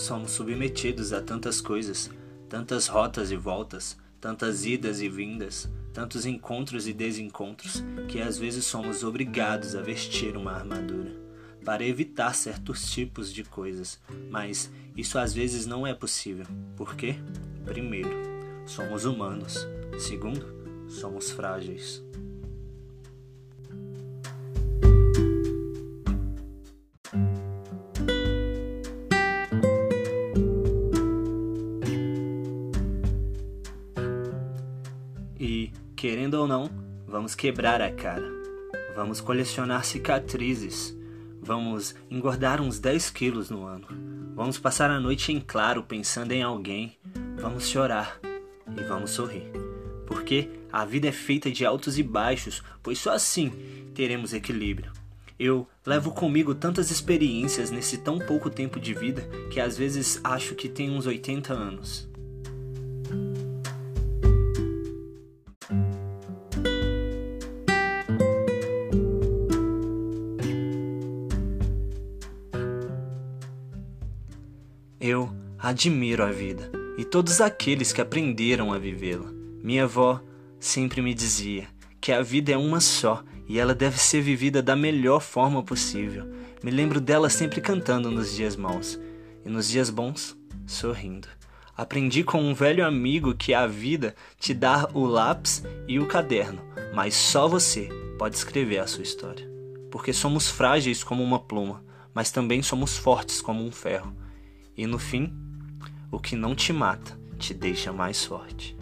somos submetidos a tantas coisas, tantas rotas e voltas, tantas idas e vindas, tantos encontros e desencontros, que às vezes somos obrigados a vestir uma armadura para evitar certos tipos de coisas, mas isso às vezes não é possível. Por quê? Primeiro, somos humanos. Segundo, somos frágeis. E, querendo ou não, vamos quebrar a cara. Vamos colecionar cicatrizes. Vamos engordar uns 10 quilos no ano. Vamos passar a noite em claro pensando em alguém. Vamos chorar e vamos sorrir. Porque a vida é feita de altos e baixos, pois só assim teremos equilíbrio. Eu levo comigo tantas experiências nesse tão pouco tempo de vida que às vezes acho que tenho uns 80 anos. Eu admiro a vida e todos aqueles que aprenderam a vivê-la. Minha avó sempre me dizia que a vida é uma só e ela deve ser vivida da melhor forma possível. Me lembro dela sempre cantando nos dias maus e nos dias bons, sorrindo. Aprendi com um velho amigo que a vida te dá o lápis e o caderno, mas só você pode escrever a sua história. Porque somos frágeis como uma pluma, mas também somos fortes como um ferro. E no fim, o que não te mata te deixa mais forte.